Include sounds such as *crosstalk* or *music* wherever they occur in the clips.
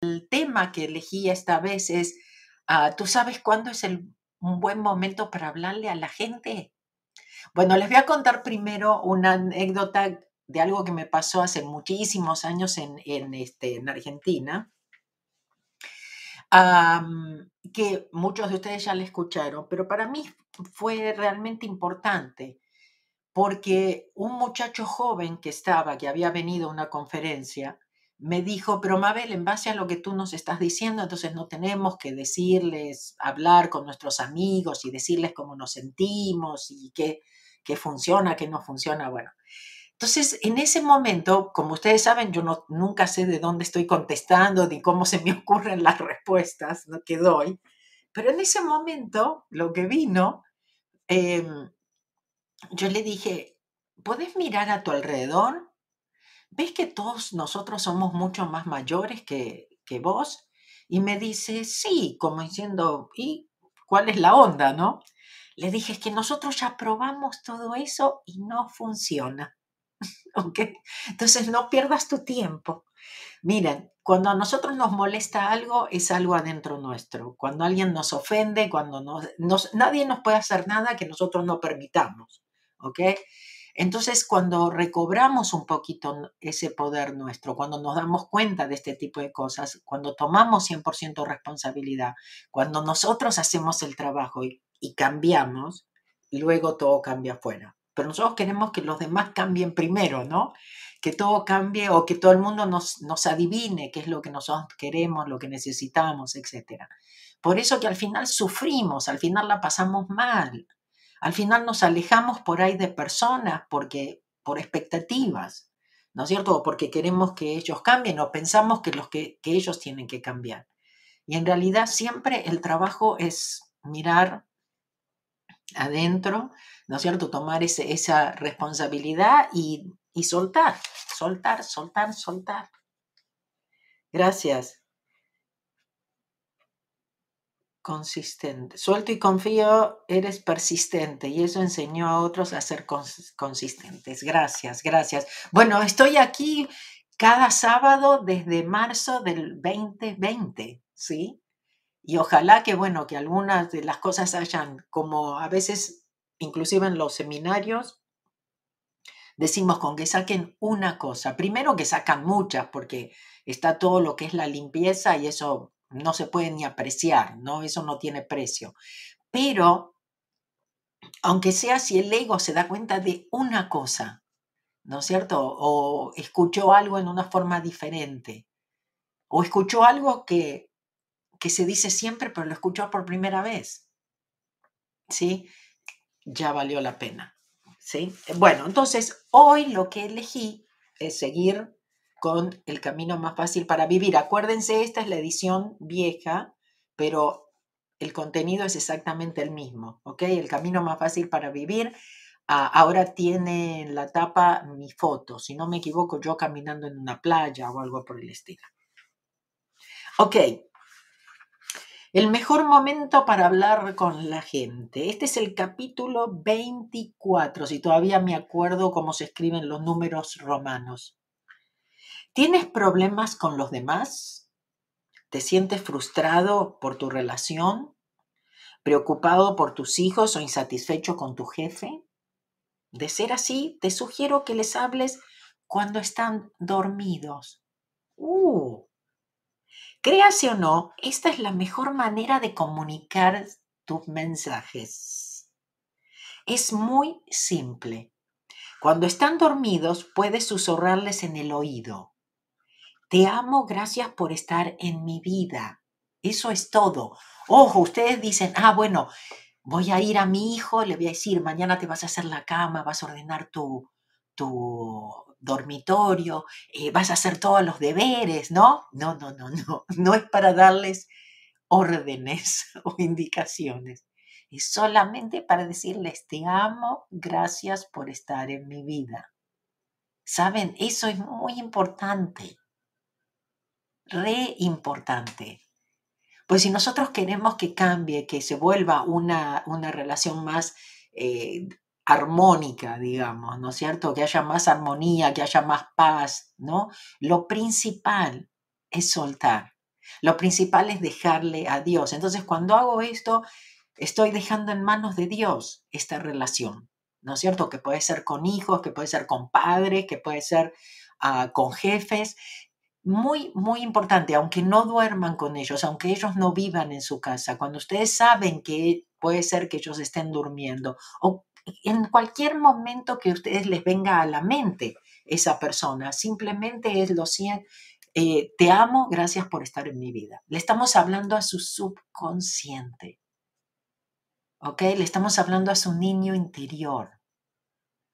el tema que elegí esta vez es, ah, ¿tú sabes cuándo es el, un buen momento para hablarle a la gente? Bueno, les voy a contar primero una anécdota de algo que me pasó hace muchísimos años en, este, en Argentina, que muchos de ustedes ya le escucharon, pero para mí fue realmente importante porque un muchacho joven que estaba, que había venido a una conferencia, me dijo, pero Mabel, en base a lo que tú nos estás diciendo, entonces no tenemos que decirles, hablar con nuestros amigos y decirles cómo nos sentimos y qué, qué funciona, qué no funciona. Bueno, entonces en ese momento, como ustedes saben, yo no, nunca sé de dónde estoy contestando ni cómo se me *laughs* ocurren las respuestas que doy, pero en ese momento lo que vino, em, yo le dije, ¿puedes mirar a tu alrededor? ¿Ves que todos nosotros somos mucho más mayores que, que vos? Y me dice, sí, como diciendo, ¿y cuál es la onda, no? Le dije, es que nosotros ya probamos todo eso y no funciona. *laughs* ¿Ok? Entonces no pierdas tu tiempo. Miren, cuando a nosotros nos molesta algo, es algo adentro nuestro. Cuando alguien nos ofende, cuando nos, nadie nos puede hacer nada que nosotros no permitamos. ¿Ok? Entonces, cuando recobramos un poquito ese poder nuestro, cuando nos damos cuenta de este tipo de cosas, cuando tomamos 100% responsabilidad, cuando nosotros hacemos el trabajo y, cambiamos, luego todo cambia afuera. Pero nosotros queremos que los demás cambien primero, ¿no? Que todo cambie o que todo el mundo nos, nos adivine qué es lo que nosotros queremos, lo que necesitamos, etc. Por eso que al final sufrimos, al final la pasamos mal. Al final nos alejamos por ahí de personas porque por expectativas, ¿no es cierto? O porque queremos que ellos cambien o pensamos que, los que, que ellos tienen que cambiar. Y en realidad siempre el trabajo es mirar adentro, ¿no es cierto? Tomar ese, esa responsabilidad y, y soltar, soltar, soltar, soltar. Gracias. Consistente. Suelto y confío, eres persistente y eso enseñó a otros a ser consistentes. Gracias, gracias. Bueno, estoy aquí cada sábado desde marzo del 2020, ¿sí? Y ojalá que, bueno, que algunas de las cosas hayan, como a veces, inclusive en los seminarios, decimos con que saquen una cosa. Primero que sacan muchas, porque está todo lo que es la limpieza y eso no se puede ni apreciar, ¿no? Eso no tiene precio. Pero, aunque sea si el ego se da cuenta de una cosa, ¿no es cierto? O escuchó algo en una forma diferente, o escuchó algo que, que se dice siempre, pero lo escuchó por primera vez, ¿sí? Ya valió la pena, ¿sí? Bueno, entonces, hoy lo que elegí es seguir con El Camino Más Fácil para Vivir. Acuérdense, esta es la edición vieja, pero el contenido es exactamente el mismo, ¿ok? El Camino Más Fácil para Vivir. Ah, ahora tiene en la tapa mi foto, si no me equivoco, yo caminando en una playa o algo por el estilo. Ok, el mejor momento para hablar con la gente. Este es el capítulo 24, si todavía me acuerdo cómo se escriben los números romanos. ¿Tienes problemas con los demás? ¿Te sientes frustrado por tu relación? ¿Preocupado por tus hijos o insatisfecho con tu jefe? De ser así, te sugiero que les hables cuando están dormidos. Uh. Créase o no, esta es la mejor manera de comunicar tus mensajes. Es muy simple. Cuando están dormidos, puedes susurrarles en el oído. Te amo, gracias por estar en mi vida. Eso es todo. Ojo, ustedes dicen, ah, bueno, voy a ir a mi hijo, le voy a decir, mañana te vas a hacer la cama, vas a ordenar tu, tu dormitorio, eh, vas a hacer todos los deberes, ¿no? No, no, no, no. *laughs* No es para darles órdenes *laughs* o indicaciones. Es solamente para decirles, te amo, gracias por estar en mi vida. ¿Saben? Eso es muy importante re importante. Pues si nosotros queremos que cambie, que se vuelva una, una relación más eh, armónica, digamos, ¿no es cierto? Que haya más armonía, que haya más paz, ¿no? Lo principal es soltar. Lo principal es dejarle a Dios. Entonces, cuando hago esto, estoy dejando en manos de Dios esta relación, ¿no es cierto? Que puede ser con hijos, que puede ser con padres, que puede ser ah, con jefes. Muy, muy importante, aunque no duerman con ellos, aunque ellos no vivan en su casa, cuando ustedes saben que puede ser que ellos estén durmiendo o en cualquier momento que ustedes les venga a la mente esa persona, simplemente es lo siento, eh, te amo, gracias por estar en mi vida. Le estamos hablando a su subconsciente. ¿Ok? Le estamos hablando a su niño interior.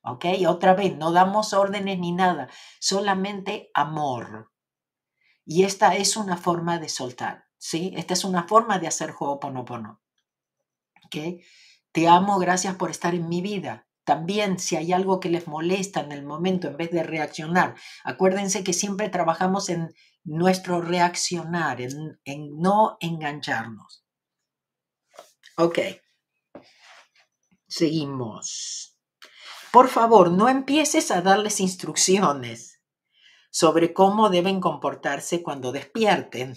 ¿Ok? Otra vez, no damos órdenes ni nada, solamente amor. Y esta es una forma de soltar, ¿sí? Esta es una forma de hacer Ho'oponopono. ¿Ok? Te amo, gracias por estar en mi vida. También si hay algo que les molesta en el momento, en vez de reaccionar, acuérdense que siempre trabajamos en nuestro reaccionar, en, en no engancharnos. Ok. Seguimos. Por favor, no empieces a darles instrucciones sobre cómo deben comportarse cuando despierten.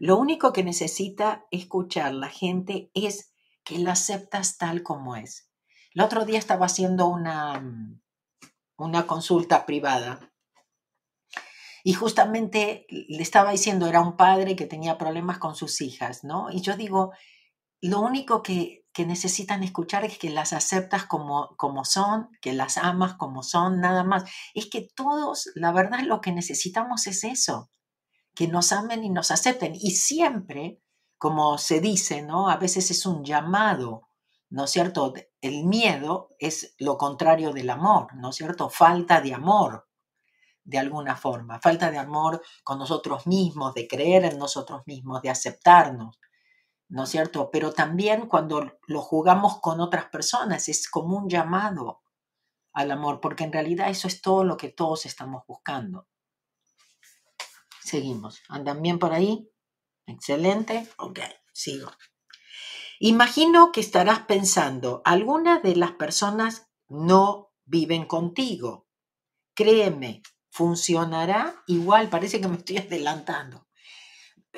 Lo único que necesita escuchar la gente es que la aceptas tal como es. El otro día estaba haciendo una, una consulta privada y justamente le estaba diciendo, era un padre que tenía problemas con sus hijas, ¿no? Y yo digo, lo único que que necesitan escuchar es que las aceptas como, como son, que las amas como son, nada más. Es que todos, la verdad, lo que necesitamos es eso, que nos amen y nos acepten. Y siempre, como se dice, ¿no? A veces es un llamado, ¿no es cierto? El miedo es lo contrario del amor, ¿no es cierto? Falta de amor, de alguna forma. Falta de amor con nosotros mismos, de creer en nosotros mismos, de aceptarnos. ¿No es cierto? Pero también cuando lo jugamos con otras personas es como un llamado al amor, porque en realidad eso es todo lo que todos estamos buscando. Seguimos. ¿Andan bien por ahí? Excelente. Ok, sigo. Imagino que estarás pensando, algunas de las personas no viven contigo. Créeme, funcionará igual, parece que me estoy adelantando.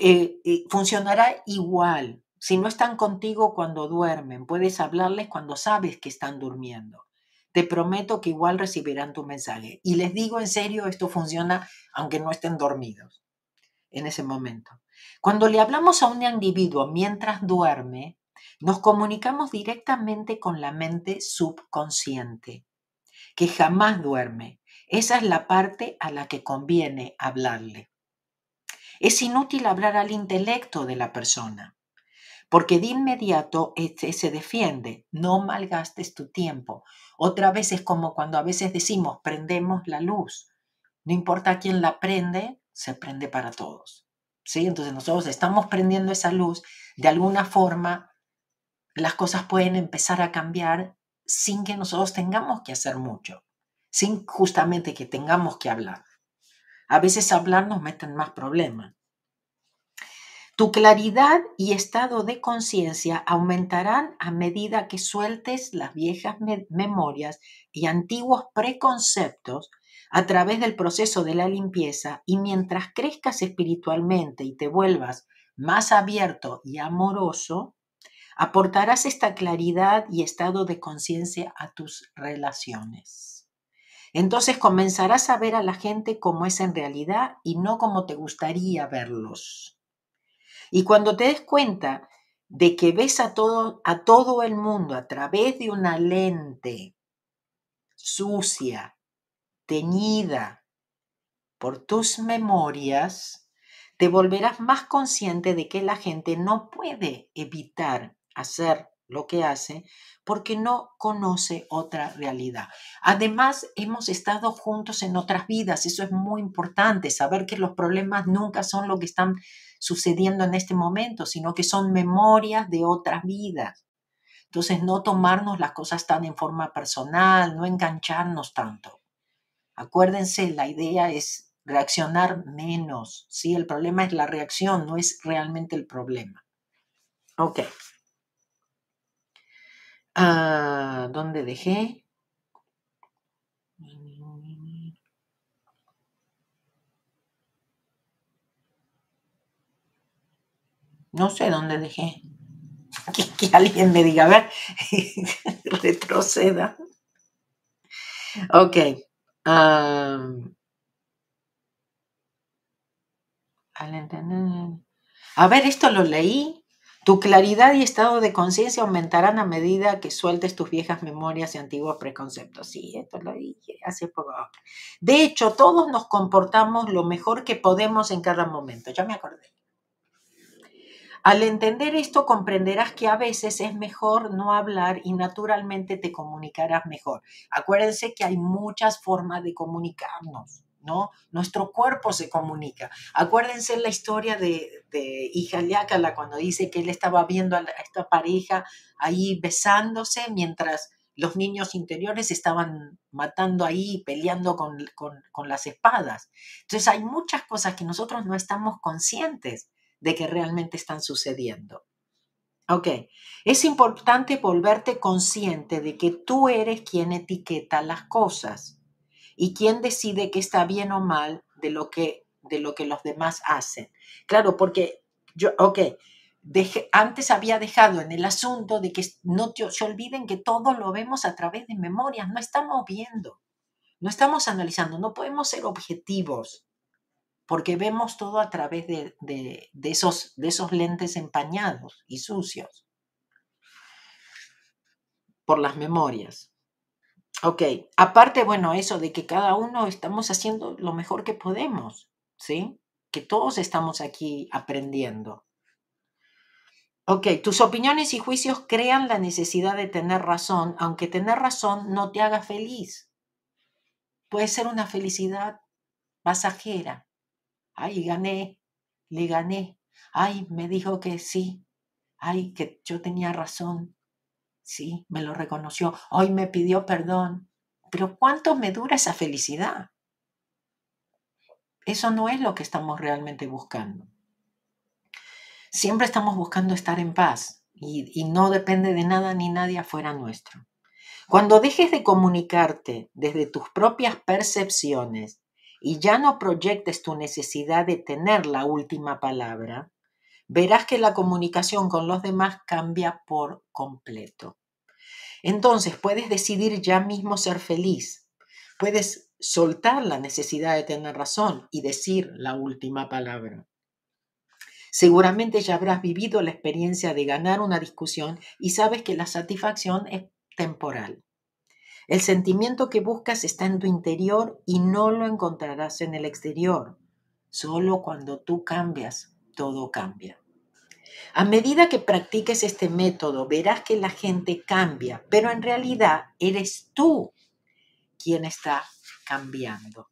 Eh, eh, funcionará igual. Si no están contigo cuando duermen, puedes hablarles cuando sabes que están durmiendo. Te prometo que igual recibirán tu mensaje. Y les digo en serio, esto funciona aunque no estén dormidos en ese momento. Cuando le hablamos a un individuo mientras duerme, nos comunicamos directamente con la mente subconsciente, que jamás duerme. Esa es la parte a la que conviene hablarle. Es inútil hablar al intelecto de la persona, porque de inmediato este se defiende, no malgastes tu tiempo. Otra vez es como cuando a veces decimos, prendemos la luz. No importa quién la prende, se prende para todos. ¿Sí? Entonces nosotros estamos prendiendo esa luz, de alguna forma las cosas pueden empezar a cambiar sin que nosotros tengamos que hacer mucho, sin justamente que tengamos que hablar. A veces hablar nos mete en más problemas. Tu claridad y estado de conciencia aumentarán a medida que sueltes las viejas memorias y antiguos preconceptos a través del proceso de la limpieza y mientras crezcas espiritualmente y te vuelvas más abierto y amoroso, aportarás esta claridad y estado de conciencia a tus relaciones. Entonces comenzarás a ver a la gente como es en realidad y no como te gustaría verlos. Y cuando te des cuenta de que ves a todo, a todo el mundo a través de una lente sucia, teñida por tus memorias, te volverás más consciente de que la gente no puede evitar hacer lo que hace porque no conoce otra realidad. Además, hemos estado juntos en otras vidas, eso es muy importante, saber que los problemas nunca son lo que están sucediendo en este momento, sino que son memorias de otras vidas. Entonces, no tomarnos las cosas tan en forma personal, no engancharnos tanto. Acuérdense, la idea es reaccionar menos, ¿sí? El problema es la reacción, no es realmente el problema. Ok. Ah, ¿Dónde dejé? No sé dónde dejé. Que, alguien me diga, a ver, *laughs* retroceda. Ok. A ver, esto lo leí. Tu claridad y estado de conciencia aumentarán a medida que sueltes tus viejas memorias y antiguos preconceptos. Sí, esto lo dije hace poco. De hecho, todos nos comportamos lo mejor que podemos en cada momento. Ya me acordé. Al entender esto, comprenderás que a veces es mejor no hablar y naturalmente te comunicarás mejor. Acuérdense que hay muchas formas de comunicarnos. Nuestro cuerpo se comunica. Acuérdense la historia de, de Ijaliácala cuando dice que él estaba viendo a, esta pareja ahí besándose mientras los niños interiores estaban matando ahí, peleando con, con, las espadas. Entonces hay muchas cosas que nosotros no estamos conscientes de que realmente están sucediendo. Ok, es importante volverte consciente de que tú eres quien etiqueta las cosas y quién decide qué está bien o mal de lo que, de lo que los demás hacen. Claro, porque yo, ok, antes había dejado en el asunto de que no se olviden que todo lo vemos a través de memorias, no estamos viendo, no estamos analizando, no podemos ser objetivos porque vemos todo a través de, de, esos, de esos lentes empañados y sucios por las memorias. Ok, aparte, bueno, eso de que cada uno estamos haciendo lo mejor que podemos, ¿sí? Que todos estamos aquí aprendiendo. Ok, tus opiniones y juicios crean la necesidad de tener razón, aunque tener razón no te haga feliz. Puede ser una felicidad pasajera. Ay, gané, le gané. Ay, me dijo que sí. Ay, que yo tenía razón. Sí, me lo reconoció. Hoy me pidió perdón. Pero ¿cuánto me dura esa felicidad? Eso no es lo que estamos realmente buscando. Siempre estamos buscando estar en paz y, no depende de nada ni nadie afuera nuestro. Cuando dejes de comunicarte desde tus propias percepciones y ya no proyectes tu necesidad de tener la última palabra, verás que la comunicación con los demás cambia por completo. Entonces puedes decidir ya mismo ser feliz. Puedes soltar la necesidad de tener razón y decir la última palabra. Seguramente ya habrás vivido la experiencia de ganar una discusión y sabes que la satisfacción es temporal. El sentimiento que buscas está en tu interior y no lo encontrarás en el exterior. Solo cuando tú cambias, todo cambia. A medida que practiques este método, verás que la gente cambia, pero en realidad eres tú quien está cambiando,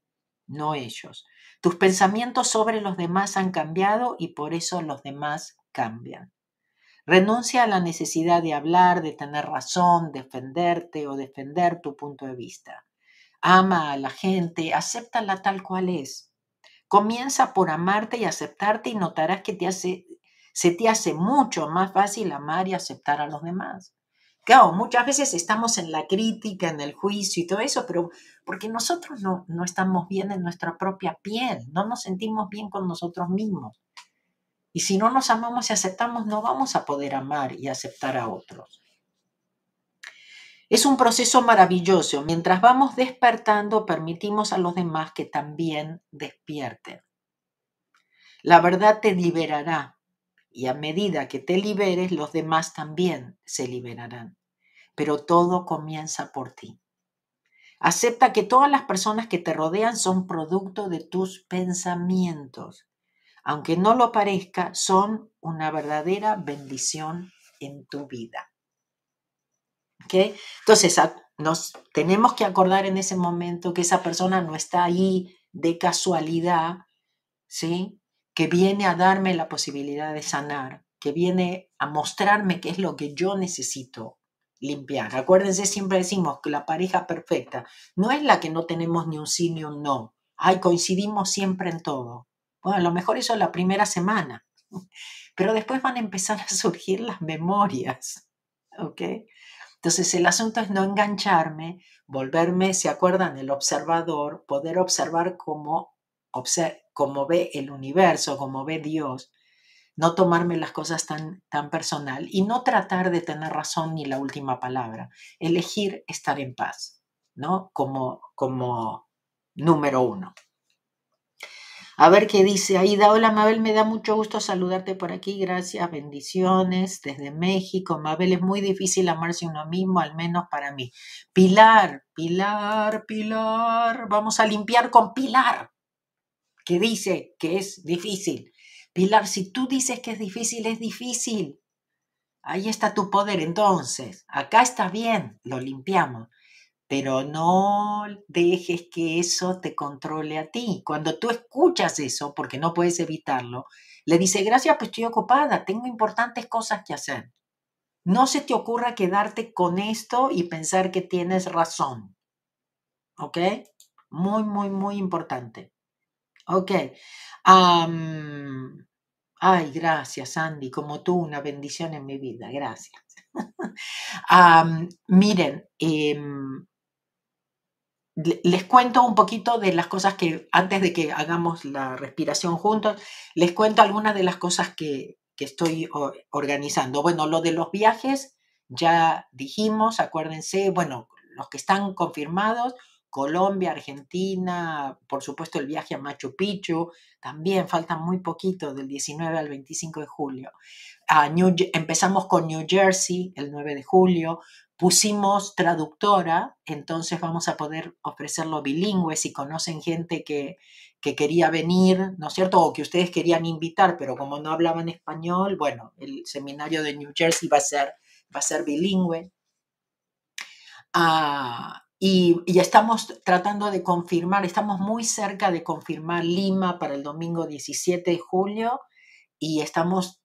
no ellos. Tus pensamientos sobre los demás han cambiado y por eso los demás cambian. Renuncia a la necesidad de hablar, de tener razón, defenderte o defender tu punto de vista. Ama a la gente, acéptala tal cual es. Comienza por amarte y aceptarte y notarás que te hace se te hace mucho más fácil amar y aceptar a los demás. Claro, muchas veces estamos en la crítica, en el juicio y todo eso, pero porque nosotros no, no estamos bien en nuestra propia piel, no nos sentimos bien con nosotros mismos. Y si no nos amamos y aceptamos, no vamos a poder amar y aceptar a otros. Es un proceso maravilloso. Mientras vamos despertando, permitimos a los demás que también despierten. La verdad te liberará, y a medida que te liberes, los demás también se liberarán. Pero todo comienza por ti. Acepta que todas las personas que te rodean son producto de tus pensamientos. Aunque no lo parezca, son una verdadera bendición en tu vida. Entonces, nos tenemos que acordar en ese momento que esa persona no está ahí de casualidad, ¿sí? que viene a darme la posibilidad de sanar, que viene a mostrarme qué es lo que yo necesito limpiar. Acuérdense, siempre decimos que la pareja perfecta no es la que no tenemos ni un sí ni un no. Ay, coincidimos siempre en todo. Bueno, a lo mejor eso es la primera semana, *laughs* pero después van a empezar a *laughs* surgir las memorias. ¿Ok? Entonces el asunto es no engancharme, volverme, ¿se acuerdan? El observador, poder observar cómo como ve el universo, como ve Dios, no tomarme las cosas tan, tan personal y no tratar de tener razón ni la última palabra, elegir estar en paz, ¿no? Como, como número uno. A ver qué dice Aida. Hola Mabel, me da mucho gusto saludarte por aquí. Gracias, bendiciones desde México. Mabel, es muy difícil amarse uno mismo, al menos para mí. Pilar, Pilar, Pilar. Vamos a limpiar con Pilar, que dice que es difícil. Pilar, si tú dices que es difícil, es difícil. Ahí está tu poder entonces. Acá está bien, lo limpiamos pero no dejes que eso te controle a ti. Cuando tú escuchas eso, porque no puedes evitarlo, le dice, gracias, pues estoy ocupada, tengo importantes cosas que hacer. No se te ocurra quedarte con esto y pensar que tienes razón. ¿Ok? Muy, muy, muy importante. Ok. ay, gracias, Andy. Como tú, una bendición en mi vida. Gracias. *laughs* miren, em, les cuento un poquito de las cosas que, antes de que hagamos la respiración juntos, les cuento algunas de las cosas que, estoy organizando. Bueno, lo de los viajes, ya dijimos, acuérdense, bueno, los que están confirmados, Colombia, Argentina, por supuesto el viaje a Machu Picchu, también falta muy poquito, del 19 al 25 de julio. A empezamos con New Jersey el 9 de julio, pusimos traductora, entonces vamos a poder ofrecerlo bilingüe si conocen gente que, quería venir, ¿no es cierto? O que ustedes querían invitar, pero como no hablaban español, bueno, el seminario de New Jersey va a ser, va a ser bilingüe. Ah, y, y, estamos tratando de confirmar, estamos muy cerca de confirmar Lima para el domingo 17 de julio y estamos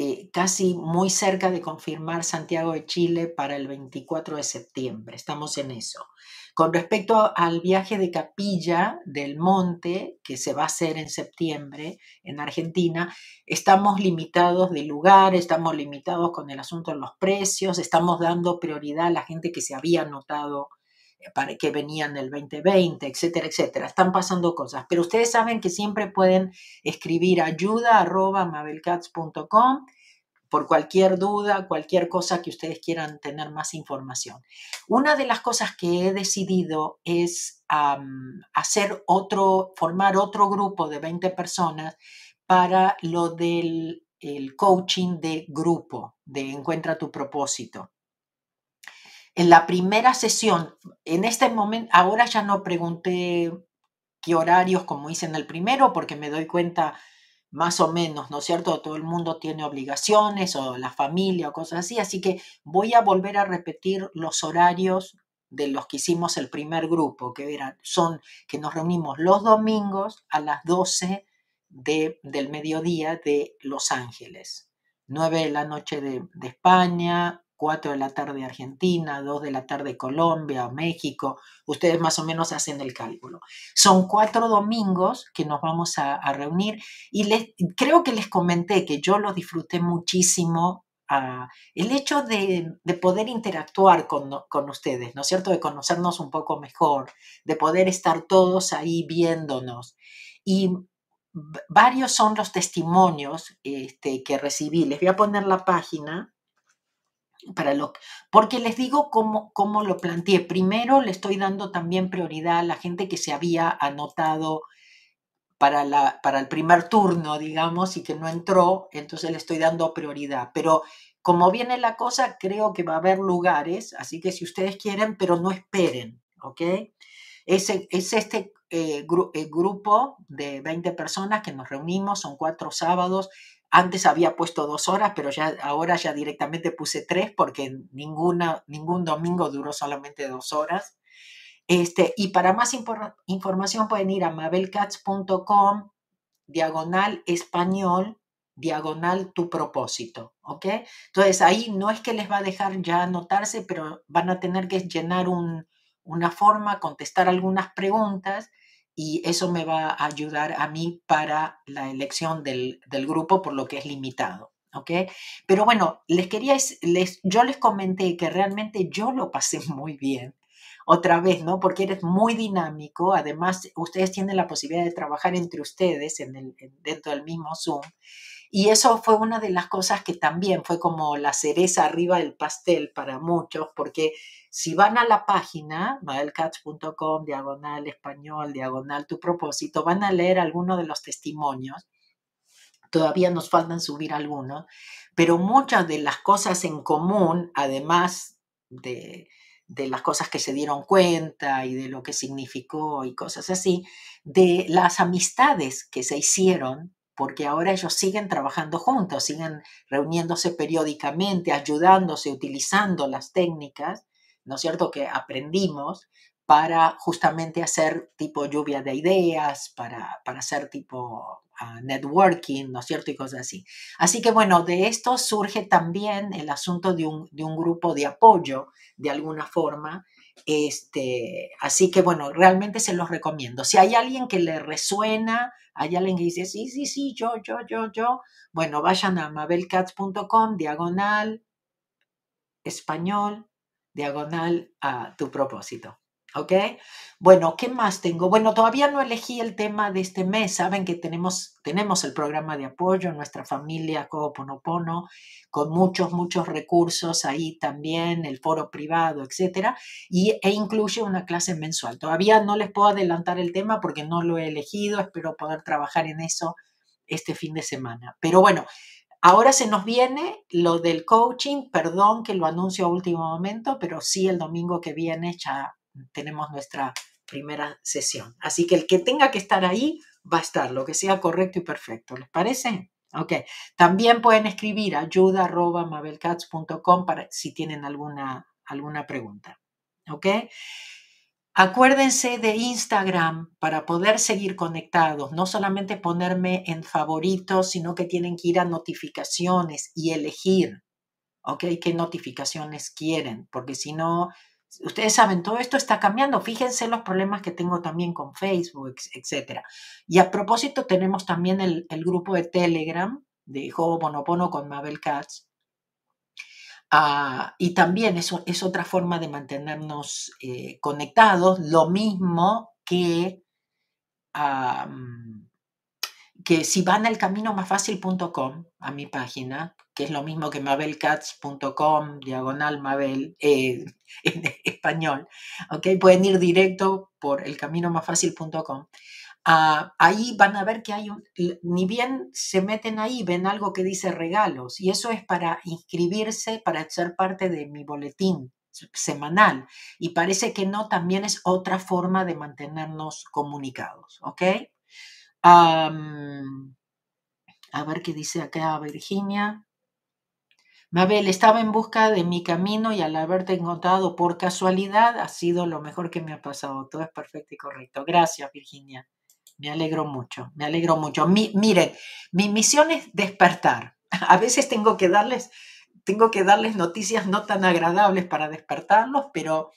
eh, casi muy cerca de confirmar Santiago de Chile para el 24 de septiembre. Estamos en eso. Con respecto al viaje de Capilla del Monte, que se va a hacer en septiembre en Argentina, estamos limitados de lugar, estamos limitados con el asunto de los precios, estamos dando prioridad a la gente que se había anotado para que venían el 2020, etcétera, etcétera. Están pasando cosas, pero ustedes saben que siempre pueden escribir ayuda por cualquier duda, cualquier cosa que ustedes quieran tener más información. Una de las cosas que he decidido es hacer otro, formar otro grupo de 20 personas para lo del coaching de grupo, de encuentra tu propósito en la primera sesión, en este momento, ahora ya no pregunté qué horarios como hice en el primero, porque me doy cuenta más o menos, ¿no es cierto? Todo el mundo tiene obligaciones o la familia o cosas así, así que voy a volver a repetir los horarios de los que hicimos el primer grupo, que eran, son que nos reunimos los domingos a las 12 de, del mediodía de Los Ángeles, 9 de la noche de, de España, 4 de la tarde Argentina, 2 de la tarde Colombia, México, ustedes más o menos hacen el cálculo. Son cuatro domingos que nos vamos a, reunir y creo que les comenté que yo lo disfruté muchísimo. El hecho de, poder interactuar con, con, ustedes, ¿no es cierto? De conocernos un poco mejor, de poder estar todos ahí viéndonos. Y varios son los testimonios este, que recibí. Les voy a poner la página para lo, porque les digo cómo, cómo lo planteé. Primero le estoy dando también prioridad a la gente que se había anotado para, la, para el primer turno, digamos, y que no entró, entonces le estoy dando prioridad. Pero como viene la cosa, creo que va a haber lugares, así que si ustedes quieren, pero no esperen, ¿ok? Es, es este eh, eh, grupo de 20 personas que nos reunimos, son cuatro sábados, antes había puesto dos horas, pero ya ahora ya directamente puse tres porque ninguna, ningún domingo duró solamente dos horas. Este, y para más información pueden ir a mabelcats.com, diagonal español, diagonal tu propósito, ¿ok? Entonces ahí no es que les va a dejar ya anotarse, pero van a tener que llenar un, una forma, contestar algunas preguntas y eso me va a ayudar a mí para la elección del, grupo, por lo que es limitado. ¿ok? Pero bueno, les quería, les, yo les comenté que realmente yo lo pasé *laughs* muy bien. otra vez, ¿no? Porque eres muy dinámico. Además, ustedes tienen la posibilidad de trabajar entre ustedes en el, dentro del mismo Zoom. Y eso fue una de las cosas que también fue como la cereza arriba del pastel para muchos, porque si van a la página, madelcats.com, diagonal español, diagonal tu propósito, van a leer algunos de los testimonios. Todavía nos faltan subir algunos, pero muchas de las cosas en común, además de, de las cosas que se dieron cuenta y de lo que significó y cosas así, de las amistades que se hicieron porque ahora ellos siguen trabajando juntos, siguen reuniéndose periódicamente, ayudándose, utilizando las técnicas, ¿no es cierto?, que aprendimos para justamente hacer tipo lluvia de ideas, para, para hacer tipo ah, networking, ¿no es cierto? Y cosas así. Así que bueno, de esto surge también el asunto de un, de un grupo de apoyo, de alguna forma, este, así que bueno, realmente se los recomiendo. Si hay alguien que le resuena, hay alguien que dice, sí, sí, sí, yo, yo, yo, yo, bueno, vayan a mabelcats.com, diagonal, español, diagonal a tu propósito. ¿Ok? Bueno, ¿qué más tengo? Bueno, todavía no elegí el tema de este mes. Saben que tenemos, tenemos el programa de apoyo, nuestra familia Coponopono, con muchos, muchos recursos ahí también, el foro privado, etcétera, y, e incluye una clase mensual. Todavía no les puedo adelantar el tema porque no lo he elegido. Espero poder trabajar en eso este fin de semana. Pero bueno, Ahora se nos viene lo del coaching, perdón que lo anuncio a último momento, pero sí el domingo que viene ya tenemos nuestra primera sesión. Así que el que tenga que estar ahí va a estar, lo que sea correcto y perfecto. ¿Les parece? Ok. También pueden escribir ayuda.mabelcats.com para si tienen alguna, alguna pregunta. ¿Ok? Acuérdense de Instagram para poder seguir conectados, no solamente ponerme en favoritos, sino que tienen que ir a notificaciones y elegir, ¿ok? ¿Qué notificaciones quieren? Porque si no, Ustedes saben, todo esto está cambiando. Fíjense los problemas que tengo también con Facebook, etc. Y a propósito, tenemos también el, grupo de Telegram de Jobo Bonopono con Mabel Katz. Ah, y también eso es otra forma de mantenernos eh, conectados, lo mismo que que si van al camino a mi página, que es lo mismo que mabelcats.com, diagonal mabel, eh, *laughs* en español, ¿ok? Pueden ir directo por el camino más fácil.com. Ah, ahí van a ver que hay un, ni bien se meten ahí, ven algo que dice regalos, y eso es para inscribirse, para ser parte de mi boletín semanal. Y parece que no, también es otra forma de mantenernos comunicados, ¿ok? a ver qué dice acá Virginia. Mabel, estaba en busca de mi camino y al haberte encontrado por casualidad ha sido lo mejor que me ha pasado. Todo es perfecto y correcto. Gracias, Virginia. Me alegro mucho, me alegro mucho. miren, mi misión es despertar. *laughs* A veces tengo que darles, tengo que darles noticias no tan agradables para despertarlos, pero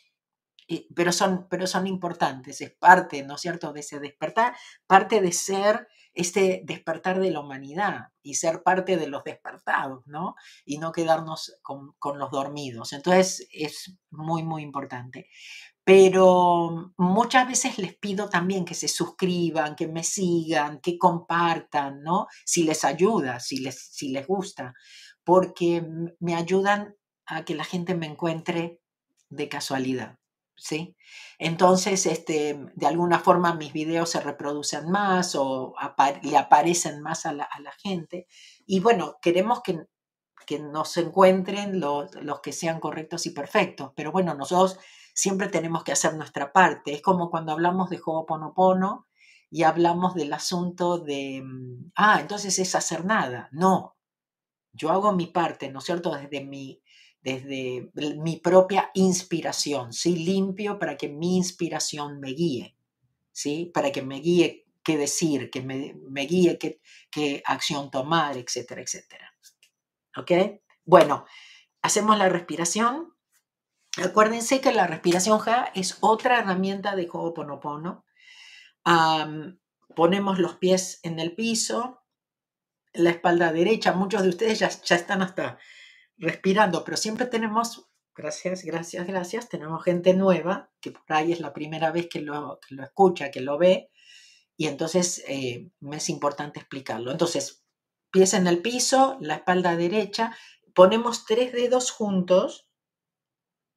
pero son, pero son importantes, es parte, ¿no es cierto?, de ese despertar, parte de ser este despertar de la humanidad y ser parte de los despertados, ¿no? Y no quedarnos con, los dormidos. Entonces es muy, muy importante. Pero muchas veces les pido también que se suscriban, que me sigan, que compartan, ¿no? Si les ayuda, si les, si les gusta, porque me ayudan a que la gente me encuentre de casualidad. ¿Sí? Entonces, este, de alguna forma mis videos se reproducen más o le aparecen más a la, gente. Y bueno, queremos que, que nos encuentren los, los, que sean correctos y perfectos, pero bueno, nosotros siempre tenemos que hacer nuestra parte. Es como cuando hablamos de Ho'oponopono y hablamos del asunto de, mm, ah, entonces es hacer nada. No, yo hago mi parte, ¿no es cierto? Desde mi desde mi propia inspiración, ¿sí? Limpio para que mi inspiración me guíe, ¿sí? Para que me guíe qué decir, que me, guíe qué, qué, acción tomar, etcétera, etcétera. ¿Ok? Bueno, hacemos la respiración. Acuérdense que la respiración ja es otra herramienta de Ho'oponopono. Ponemos los pies en el piso, la espalda derecha. Muchos de ustedes ya, ya están hasta respirando, pero siempre tenemos Gracias, gracias, gracias. Tenemos gente nueva que por ahí es la primera vez que lo, escucha, que lo ve, y entonces eh, me es importante explicarlo. Entonces, pies en el piso, la espalda derecha, ponemos tres dedos juntos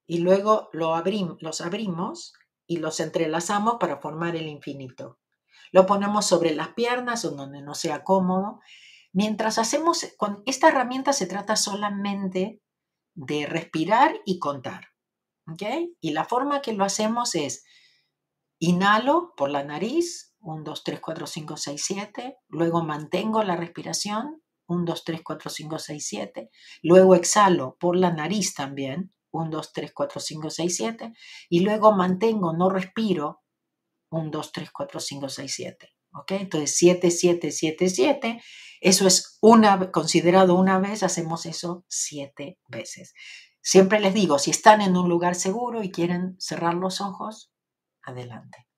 y luego lo los abrimos y los entrelazamos para formar el infinito. Lo ponemos sobre las piernas donde no sea cómodo. Mientras hacemos, con esta herramienta se trata solamente de respirar y contar. ¿ok? Y la forma que lo hacemos es inhalo por la nariz, 1, 2, 3, 4, 5, 6, 7, luego mantengo la respiración, 1, 2, 3, 4, 5, 6, 7, luego exhalo por la nariz también, 1, 2, 3, 4, 5, 6, 7, y luego mantengo, no respiro, 1, 2, 3, 4, 5, 6, 7. ¿Ok? Entonces 7, 7, 7, 7. Eso es una, considerado una vez, hacemos eso siete veces. Siempre les digo, si están en un lugar seguro y quieren cerrar los ojos, adelante.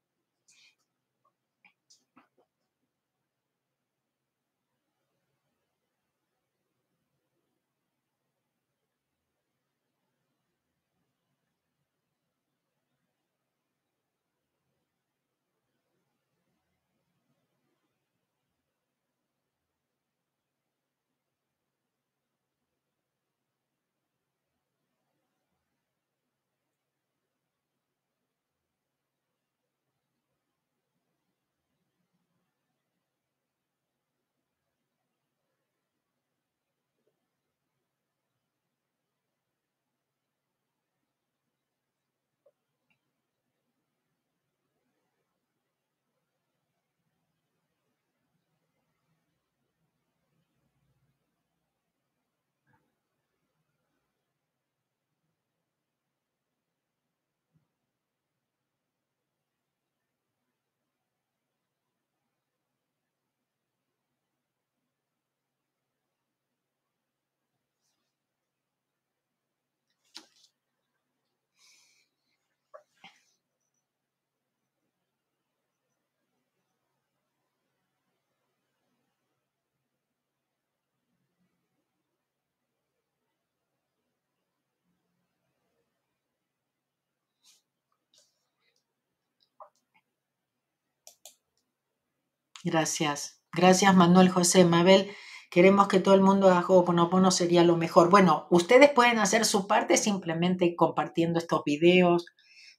Gracias. Gracias, Manuel José. Mabel, queremos que todo el mundo haga Ho'oponopono, sería lo mejor. Bueno, ustedes pueden hacer su parte simplemente compartiendo estos videos,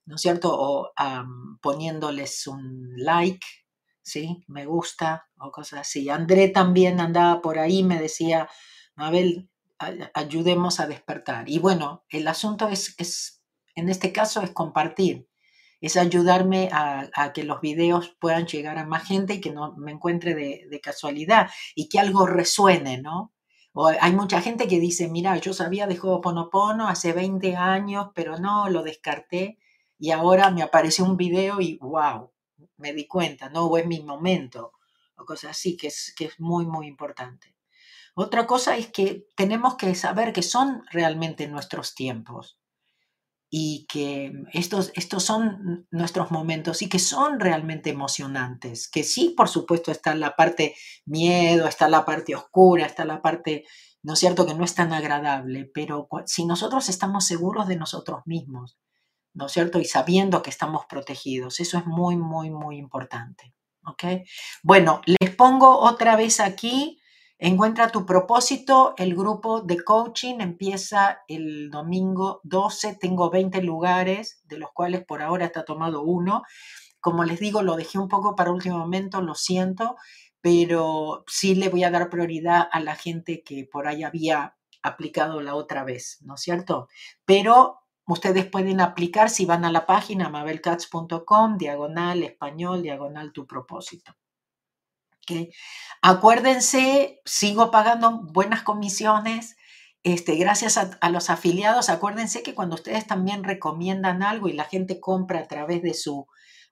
¿no es cierto? O poniéndoles un like, ¿sí? Me gusta o cosas así. André también andaba por ahí, me decía, Mabel, ayudemos a despertar. Y bueno, el asunto es, es en este caso, es compartir es ayudarme a, que los videos puedan llegar a más gente y que no me encuentre de, casualidad y que algo resuene, ¿no? Hay mucha gente que dice, mira, yo sabía de Ho'oponopono hace 20 años, pero no, lo descarté y ahora me apareció un video y wow, me di cuenta, ¿no? O es mi momento, o cosas así, que es, que es muy, muy importante. Otra cosa es que tenemos que saber que son realmente nuestros tiempos y que estos, estos son nuestros momentos y que son realmente emocionantes, que sí, por supuesto, está la parte miedo, está la parte oscura, está la parte, ¿no es cierto?, que no es tan agradable, pero si nosotros estamos seguros de nosotros mismos, ¿no es cierto?, y sabiendo que estamos protegidos, eso es muy, muy, muy importante. ¿Ok? Bueno, les pongo otra vez aquí Encuentra tu propósito. El grupo de coaching empieza el domingo 12. Tengo 20 lugares, de los cuales por ahora está tomado uno. Como les digo, lo dejé un poco para último momento, lo siento, pero sí le voy a dar prioridad a la gente que por ahí había aplicado la otra vez, ¿no es cierto? Pero ustedes pueden aplicar si van a la página mabelcats.com, diagonal español, diagonal tu propósito. Acuérdense, sigo pagando buenas comisiones. Este, gracias a, los afiliados, acuérdense que cuando ustedes también recomiendan algo y la gente compra a través de su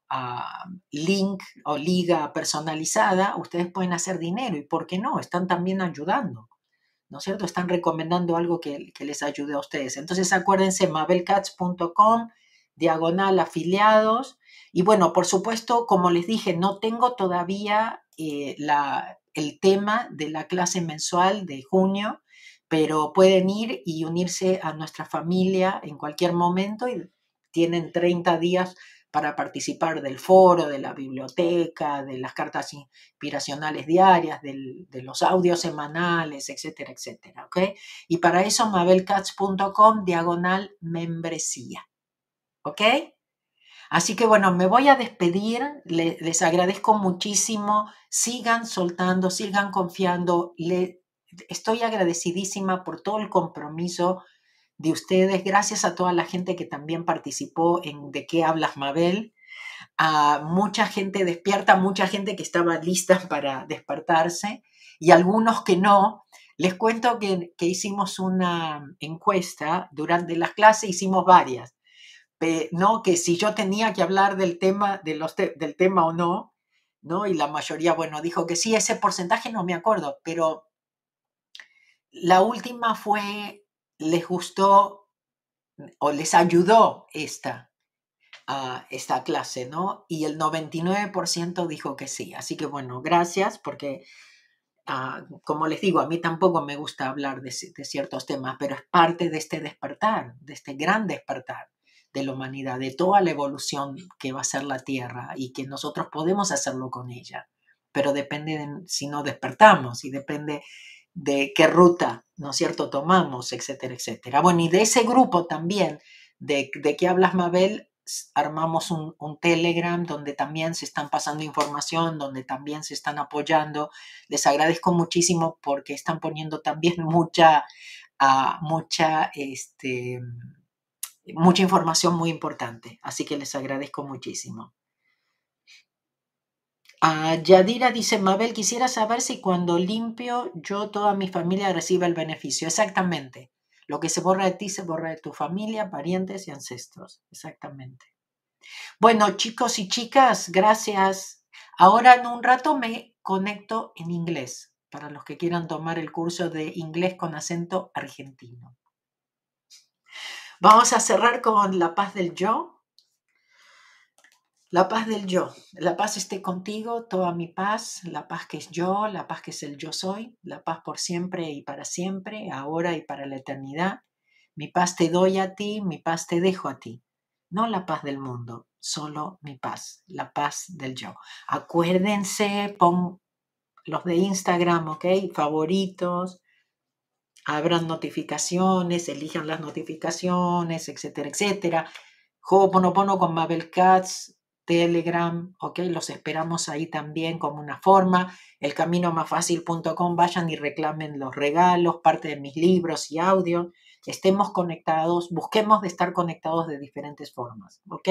ah, link o liga personalizada, ustedes pueden hacer dinero. ¿Y por qué no? Están también ayudando. ¿No es cierto? Están recomendando algo que, que les ayude a ustedes. Entonces acuérdense, mabelcats.com, diagonal afiliados. Y bueno, por supuesto, como les dije, no tengo todavía eh, el tema de la clase mensual de junio, pero pueden ir y unirse a nuestra familia en cualquier momento y tienen 30 días para participar del foro, de la biblioteca, de las cartas inspiracionales diarias, de los audios semanales, etcétera, etcétera. ¿ok? Y para eso, mabelcats.com diagonal membresía. ¿Ok? Así que bueno, me voy a despedir, les, agradezco muchísimo, sigan soltando, sigan confiando, estoy agradecidísima por todo el compromiso de ustedes, gracias a toda la gente que también participó en De qué hablas Mabel, a mucha gente despierta, mucha gente que estaba lista *laughs* para despertarse. Y algunos que no. Les cuento que, que hicimos una encuesta durante las clases, hicimos varias, ¿no? Que si yo tenía que hablar del tema, los del tema o no, ¿no? Y la mayoría, bueno, dijo que sí, ese porcentaje no me acuerdo, pero la última fue les gustó o les ayudó esta, esta clase, ¿no? Y el 99% dijo que sí. Así que bueno, gracias porque, uh, como les digo, a mí tampoco me gusta hablar de, ciertos temas, pero es parte de este despertar, de este gran despertar de la humanidad, de toda la evolución que va a ser la Tierra y que nosotros podemos hacerlo con ella. Pero depende de si no despertamos y depende de qué ruta, ¿no es cierto?, tomamos, etcétera, etcétera. Bueno, y de ese grupo también, de, de qué hablas, Mabel, armamos un, Telegram donde también se están pasando información, donde también se están apoyando. Les agradezco muchísimo porque están poniendo también *laughs* mucha, uh, mucha, este, mucha información muy importante. Así que les agradezco muchísimo. Ah, Yadira dice, Mabel, quisiera saber si cuando limpio yo, toda mi familia recibe el beneficio. Exactamente. Lo que se borra de ti se borra de tu familia, parientes y ancestros. Exactamente. Bueno, chicos y chicas, gracias. Ahora en un rato me conecto en inglés para los que quieran tomar el curso de inglés con acento argentino. Vamos a cerrar con la paz del yo. La paz del yo, la paz esté contigo, toda mi paz, la paz que es yo, la paz que es el yo soy, la paz por siempre y para siempre, ahora y para la eternidad. Mi paz te doy a ti, mi paz te dejo a ti. No la paz del mundo, solo mi paz, la paz del yo. Acuérdense, pon los de Instagram, ¿ok? Favoritos, abran notificaciones, elijan las notificaciones, etcétera, etcétera. Ho'oponopono con Mabel Katz, Telegram, ¿ok? Los esperamos ahí también como una forma. El camino más fácil.com, vayan y reclamen los regalos, parte de mis libros y audio. Estemos conectados, busquemos de estar conectados de diferentes formas, ¿ok?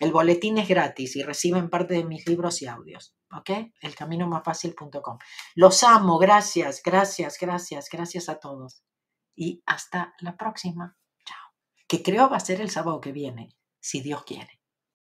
El boletín es gratis y reciben parte de mis libros y audios, ¿ok? El camino más fácil.com. Los amo, gracias, gracias, gracias, gracias a todos. Y hasta la próxima. Chao. Que creo va a ser el sábado que viene, si Dios quiere.